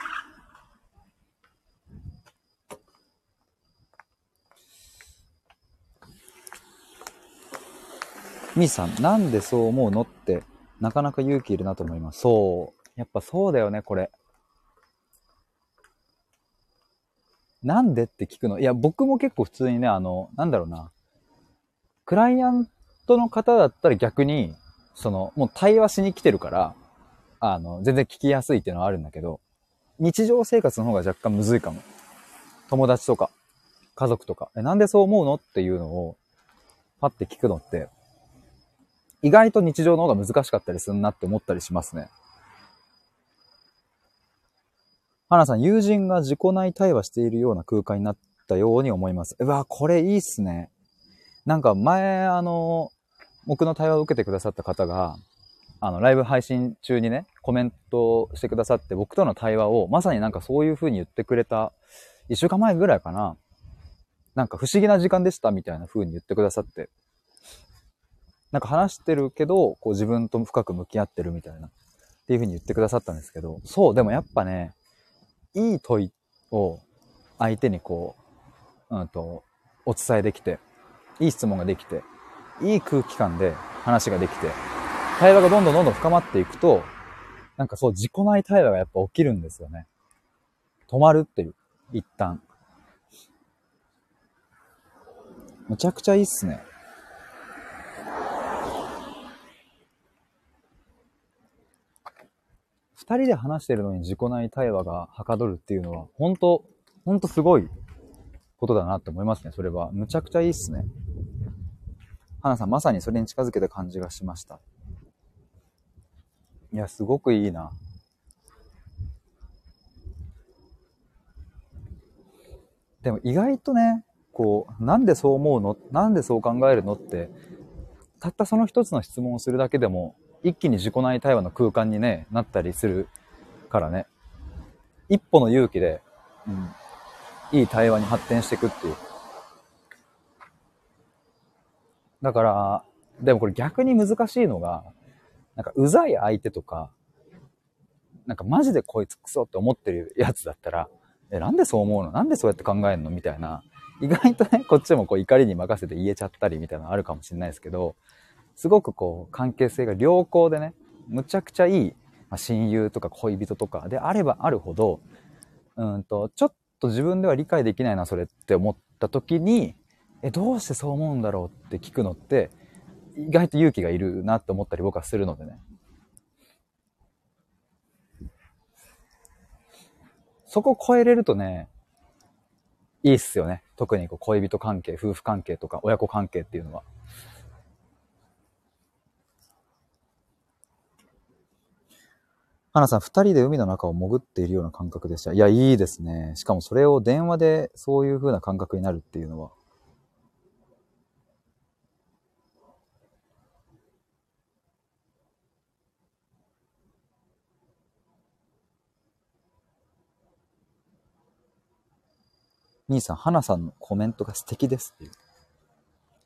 みーさん、なんでそう思うのって、なかなか勇気いるなと思います。そう。やっぱそうだよね、これ。なんでって聞くの？いや、僕も結構普通にね、あの、なんだろうな。クライアントの方だったら逆に、その、もう対話しに来てるから、あの、全然聞きやすいっていうのはあるんだけど、日常生活の方が若干むずいかも。友達とか、家族とか、え、なんでそう思うのっていうのを、パッて聞くのって、意外と日常の方が難しかったりすんなって思ったりしますね。花さん、友人が自己内対話しているような空間になったように思います。うわ、これいいっすね。なんか前、あの、僕の対話を受けてくださった方が、あの、ライブ配信中にね、コメントしてくださって、僕との対話を、まさになんかそういう風に言ってくれた、一週間前ぐらいかな。なんか不思議な時間でしたみたいな風に言ってくださって。なんか話してるけど、こう自分と深く向き合ってるみたいな。っていう風に言ってくださったんですけど、そう、でもやっぱね、いい問いを相手にこう、うんと、お伝えできて、いい質問ができて、いい空気感で話ができて、会話がどんどんどんどん深まっていくと、なんかそう自己内対話がやっぱ起きるんですよね。止まるっていう、一旦。むちゃくちゃいいっすね。二人で話してるのに自己内対話がはかどるっていうのは、本当本当すごいことだなって思いますね、それは。むちゃくちゃいいっすね。花さん、まさにそれに近づけた感じがしました。いや、すごくいいな。でも意外とね、こう、なんでそう思うの？なんでそう考えるの？って、たったその一つの質問をするだけでも、一気に自己内対話の空間にね、なったりするからね。一歩の勇気で、うん、いい対話に発展していくっていう。だから、でもこれ逆に難しいのが、なんかうざい相手とか、なんかマジでこいつクソって思ってるやつだったら、え、なんでそう思うの？なんでそうやって考えるの？みたいな。意外とね、こっちもこう怒りに任せて言えちゃったりみたいなのあるかもしれないですけど、すごくこう関係性が良好でね、むちゃくちゃいい、まあ、親友とか恋人とかであればあるほど、うんと、ちょっと自分では理解できないな、それって思った時に、え、どうしてそう思うんだろうって聞くのって、意外と勇気がいるなって思ったり僕はするのでね。そこ超えれるとね、いいっすよね。特にこう恋人関係、夫婦関係とか親子関係っていうのは。花さん、二人で海の中を潜っているような感覚でした。いや、いいですね。しかもそれを電話でそういう風な感覚になるっていうのは、兄さん、花さんのコメントが素敵ですっていう。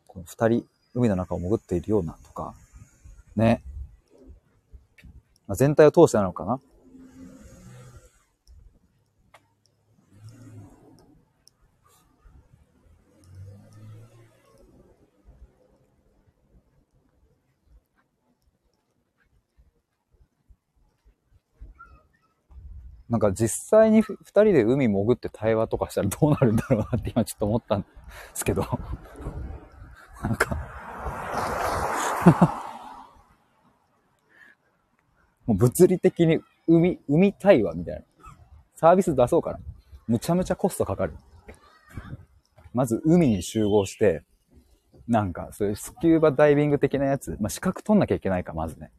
この二人、海の中を潜っているようなとか、ね。まあ、全体を通してなのかななんか実際に二人で海潜って対話とかしたらどうなるんだろうなって今ちょっと思ったんですけど。なんか もう物理的に海、海対話みたいな。サービス出そうかな。むちゃむちゃコストかかる。まず海に集合して、なんかそういうスキューバダイビング的なやつ、まあ、資格取んなきゃいけないか、まずね。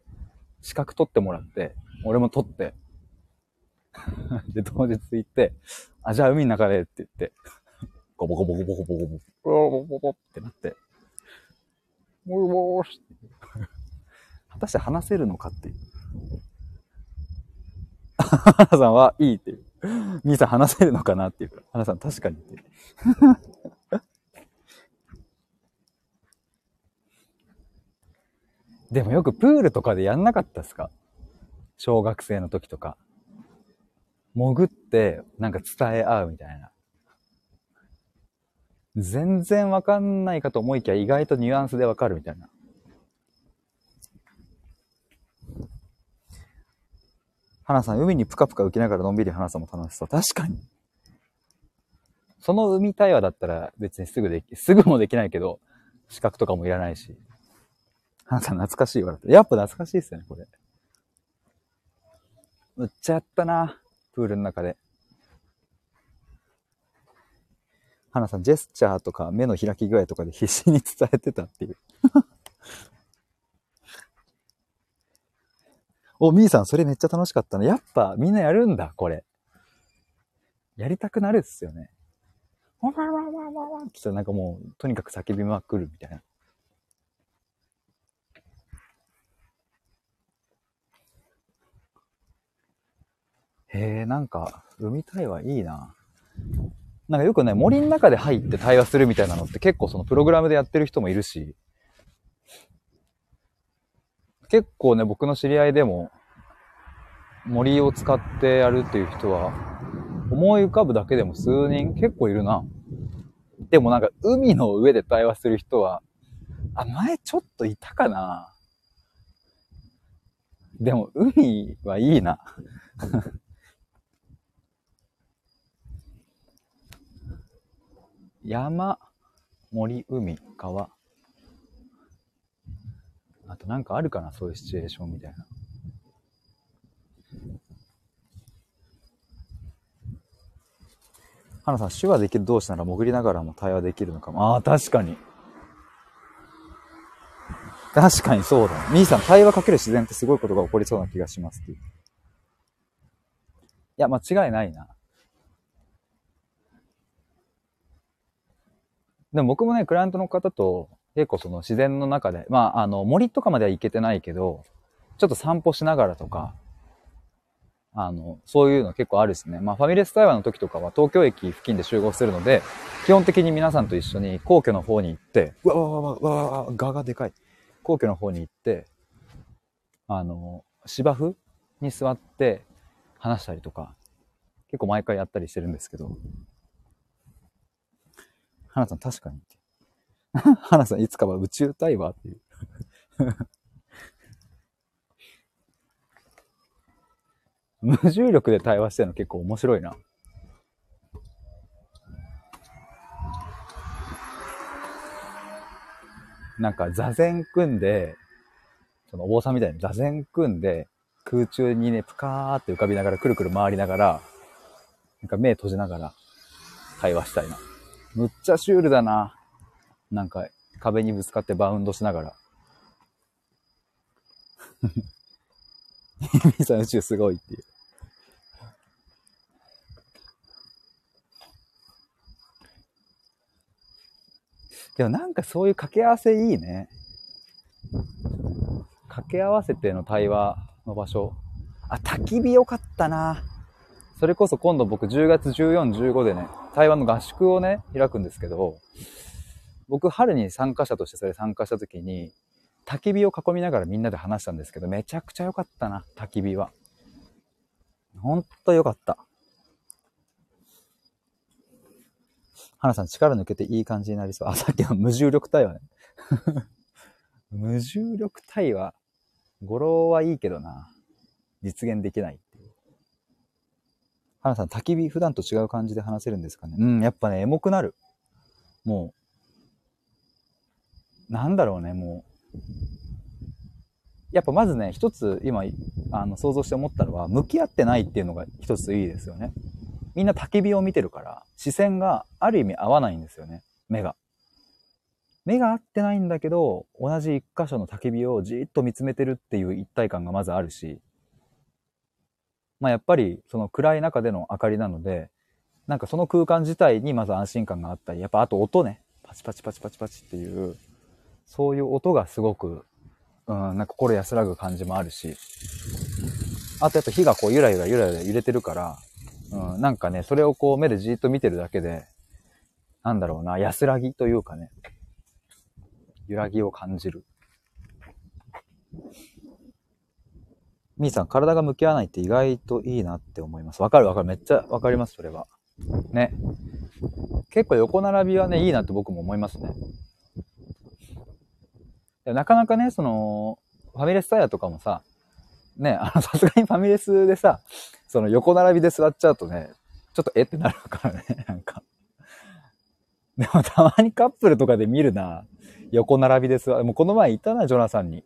資格取ってもらって、俺も取って、で、当日行って、あ、じゃあ海の中でって言って、ゴボゴボゴボゴボゴボ、ゴボゴボってなって、もうもう、果たして話せるのかっていう。花さんはいいっていう。兄さん話せるのかなっていうか、花さん確かにっていう。でもよくプールとかでやんなかったっすか？小学生の時とか。潜って、なんか伝え合うみたいな。全然わかんないかと思いきや意外とニュアンスでわかるみたいな。花さん、海にぷかぷか浮きながらのんびり花さんも楽しそう。確かに。その海対話だったら別にすぐでき、すぐもできないけど、資格とかもいらないし。花さん懐かしいわ。やっぱ懐かしいっすよね、これ。むっちゃったな。プールの中で。花さん、ジェスチャーとか目の開き具合とかで必死に伝えてたっていう。お、みーさん、それめっちゃ楽しかったの。やっぱみんなやるんだ、これ。やりたくなるっすよね。わわわわわわってなんかもう、とにかく叫びまくるみたいな。へえ、なんか、海対話いいな。なんかよくね、森の中で入って対話するみたいなのって結構そのプログラムでやってる人もいるし、結構ね、僕の知り合いでも、森を使ってやるっていう人は、思い浮かぶだけでも数人結構いるな。でもなんか海の上で対話する人は、あ、前ちょっといたかな。でも海はいいな。山、森、海、川。あとなんかあるかなそういうシチュエーションみたいな。花さん、手話できる同士なら潜りながらも対話できるのかも。ああ、確かに。確かにそうだ。兄さん、対話かける自然ってすごいことが起こりそうな気がしますっていう。いや、間違いないな。でも僕もね、クライアントの方と結構その自然の中で、まあ、あの、森とかまでは行けてないけど、ちょっと散歩しながらとか、あの、そういうの結構あるですね。まあ、ファミレス対話の時とかは東京駅付近で集合するので、基本的に皆さんと一緒に皇居の方に行って、うわわわわわわガがでかい。皇居の方に行って、あの、芝生に座って話したりとか、結構毎回やったりしてるんですけど、花さん確かに。花さんいつかは宇宙対話っていう 無重力で対話してるの結構面白いな。なんか座禅組んで、そのお坊さんみたいに座禅組んで、空中にね、ぷかーって浮かびながら、くるくる回りながら、なんか目閉じながら会話したいな。むっちゃシュールだな。なんか、壁にぶつかってバウンドしながら。ミさん宇宙すごいっていう。でもなんかそういう掛け合わせいいね。掛け合わせての対話の場所。あ、焚き火よかったな。それこそ今度僕10月14、15でね、台湾の合宿をね、開くんですけど、僕春に参加者としてそれ参加した時に、焚き火を囲みながらみんなで話したんですけど、めちゃくちゃ良かったな、焚き火は。ほんと良かった。花さん力抜けていい感じになりそう。あ、さっきの無重力対話ね。無重力対話。語呂はいいけどな。実現できない。花さん、焚き火普段と違う感じで話せるんですかね？うん、やっぱね、エモくなる。もう、なんだろうね、もう。やっぱまずね、一つ今、あの、想像して思ったのは、向き合ってないっていうのが一ついいですよね。みんな焚き火を見てるから、視線がある意味合わないんですよね。目が。目が合ってないんだけど、同じ一箇所の焚き火をじーっと見つめてるっていう一体感がまずあるし、まあやっぱりその暗い中での明かりなので、なんかその空間自体にまず安心感があったり、やっぱあと音ね、パチパチパチパチパチっていう、そういう音がすごく、うん、なんか心安らぐ感じもあるし、あとやっぱ火がこうゆらゆらゆらゆら揺れてるから、うん、なんかね、それをこう目でじっと見てるだけで、なんだろうな、安らぎというかね、揺らぎを感じる。みーさん、体が向き合わないって意外といいなって思います。わかるわかる。めっちゃわかります、それは。ね。結構横並びはね、いいなって僕も思いますね。なかなかね、その、ファミレスタイヤとかもさ、ね、あの、さすがにファミレスでさ、その横並びで座っちゃうとね、ちょっとえってなるからね、なんか。でもたまにカップルとかで見るな、横並びで座る。もうこの前いたな、ジョナサンに。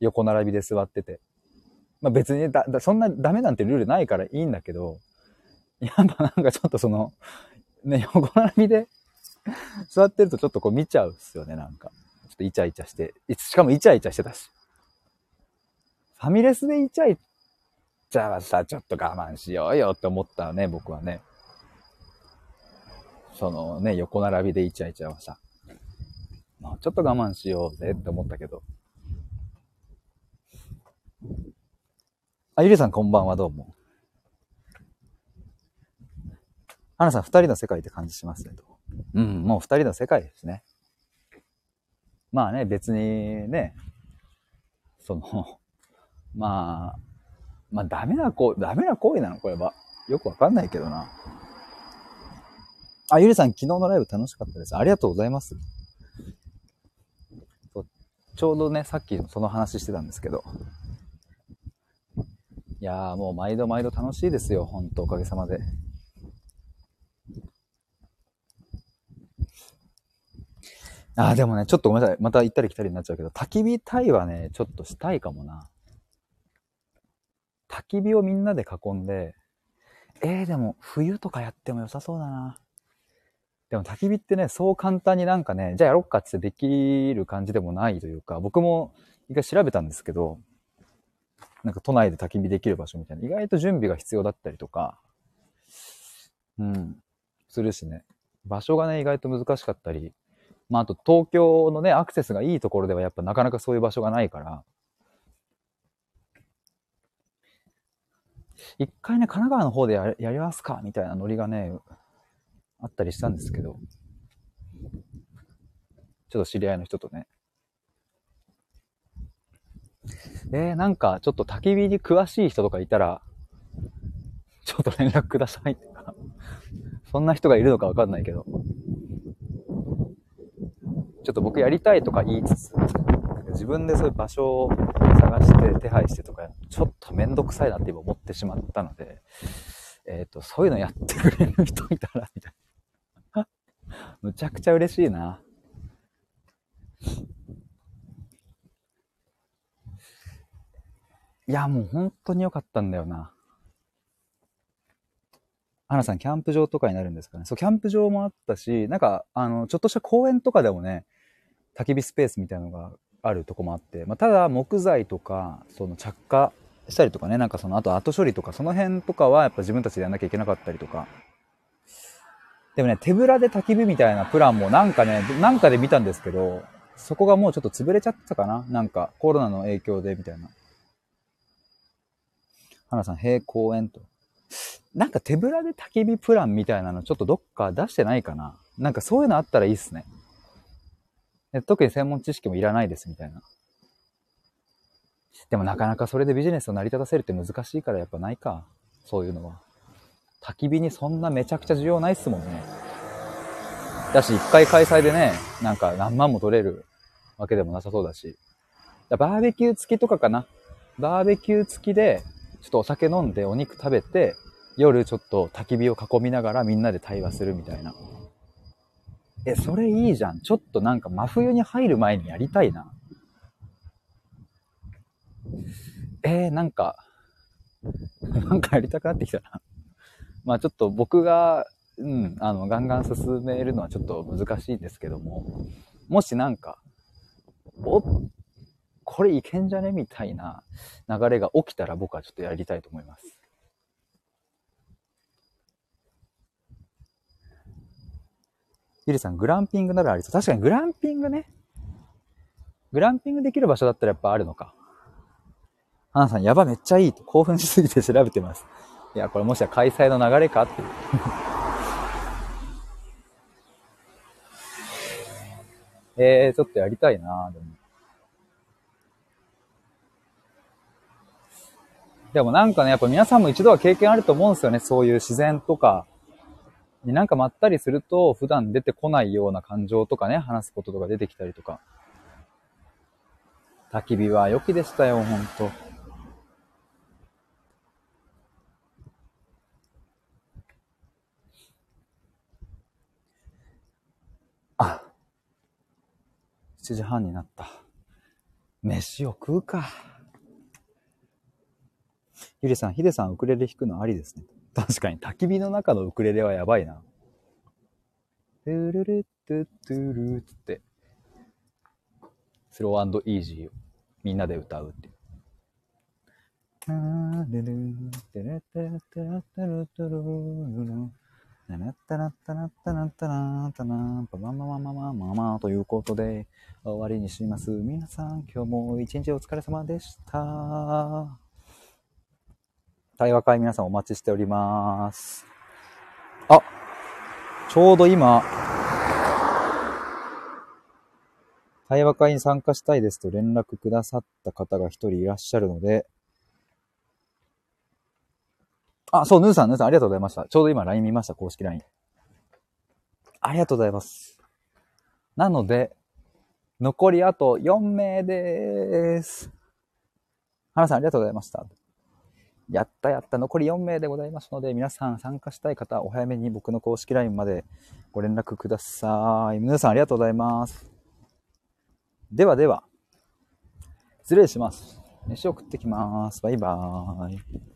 横並びで座ってて。まあ別にだ、だそんなダメなんてルールないからいいんだけど、やっぱなんかちょっとその、ね、横並びで座ってるとちょっとこう見ちゃうっすよね、なんか。ちょっとイチャイチャして。しかもイチャイチャしてたし。ファミレスでイチャイチャはさ、ちょっと我慢しようよって思ったね、僕はね。そのね、横並びでイチャイチャはさ。まあ、ちょっと我慢しようぜって思ったけど。あ、ゆりさんこんばんは、どうも。アナさん、二人の世界って感じしますね、と。うん、もう二人の世界ですね。まあね、別にね、その、まあ、まあダメな行為、ダメな行為なのこれは。よくわかんないけどな。あ、ゆりさん、昨日のライブ楽しかったです。ありがとうございます。ちょうどね、さっきその話してたんですけど。いやーもう毎度毎度楽しいですよ。ほんとおかげさまで。ああ、でもね、ちょっとごめんなさい。また行ったり来たりになっちゃうけど、焚き火タイはね、ちょっとしたいかもな。焚き火をみんなで囲んで、えー、でも冬とかやっても良さそうだな。でも焚き火ってね、そう簡単になんかね、じゃあやろっかってできる感じでもないというか、僕も一回調べたんですけど、なんか都内で焚き火できる場所みたいな、意外と準備が必要だったりとか、うん、するしね。場所がね、意外と難しかったり、まあ、あと東京のね、アクセスがいいところではやっぱなかなかそういう場所がないから、一回ね、神奈川の方でややりますかみたいなノリがね、あったりしたんですけど、ちょっと知り合いの人とね。えー、なんかちょっと焚き火に詳しい人とかいたら、ちょっと連絡くださいってか、そんな人がいるのかわかんないけど。ちょっと僕やりたいとか言いつつ、自分でそういう場所を探して手配してとか、ちょっとめんどくさいなって今思ってしまったので、えっ、ー、と、そういうのやってくれる人いたら、みたいな。むちゃくちゃ嬉しいな。いや、もう本当に良かったんだよな。花さん、キャンプ場とかになるんですかね。そう、キャンプ場もあったし、なんか、あの、ちょっとした公園とかでもね、焚き火スペースみたいなのがあるとこもあって、まあ、ただ木材とか、その着火したりとかね、なんかその、あと後処理とか、その辺とかはやっぱ自分たちでやんなきゃいけなかったりとか。でもね、手ぶらで焚き火みたいなプランもなんかね、なんかで見たんですけど、そこがもうちょっと潰れちゃったかななんかコロナの影響でみたいな。花さん、平公園と。なんか手ぶらで焚き火プランみたいなのちょっとどっか出してないかななんかそういうのあったらいいっすね。特に専門知識もいらないですみたいな。でもなかなかそれでビジネスを成り立たせるって難しいからやっぱないか。そういうのは。焚き火にそんなめちゃくちゃ需要ないっすもんね。だし、一回開催でね、なんか何万も取れるわけでもなさそうだし。バーベキュー付きとかかな。バーベキュー付きで、ちょっとお酒飲んでお肉食べて、夜ちょっと焚き火を囲みながらみんなで対話するみたいな。え、それいいじゃん。ちょっとなんか真冬に入る前にやりたいな。えー、なんか、なんかやりたくなってきたな。まあちょっと僕が、うん、あの、ガンガン進めるのはちょっと難しいんですけども、もしなんか、おっ、これいけんじゃね？みたいな流れが起きたら僕はちょっとやりたいと思います。ゆりさん、グランピングならありそう。確かにグランピングね。グランピングできる場所だったらやっぱあるのか。花さん、やば、めっちゃいいと興奮しすぎて調べてます。いや、これもしや開催の流れか？っていう。えー、ちょっとやりたいなでも。でもなんかね、やっぱ皆さんも一度は経験あると思うんですよね。そういう自然とか、なんかまったりすると普段出てこないような感情とかね、話すこととか出てきたりとか。焚き火は良きでしたよ、ほんと。あ、7時半になった。飯を食うか。ゆりさん、ヒデさんウクレレ弾くのありですね。確かに焚き火の中のウクレレはやばいな。トゥルルトゥトゥルつって、スローイージーをみんなで歌うっていう。タルルテレテレテレテレテルタナッタナッタナッタナッタナッタナパマママママママということで終わりにします。皆さん今日も一日お疲れ様でした。対話会皆さんお待ちしております。あ、ちょうど今、対話会に参加したいですと連絡くださった方が一人いらっしゃるので、あ、そう、ヌーさん、ヌーさん、ありがとうございました。ちょうど今 LINE 見ました、公式 LINE。ありがとうございます。なので、残りあと4名でーす。花さん、ありがとうございました。やったやった、残り4名でございますので、皆さん参加したい方、お早めに僕の公式 LINE までご連絡ください。皆さん、ありがとうございます。ではでは、失礼します。飯を食ってきます。バイバーイ。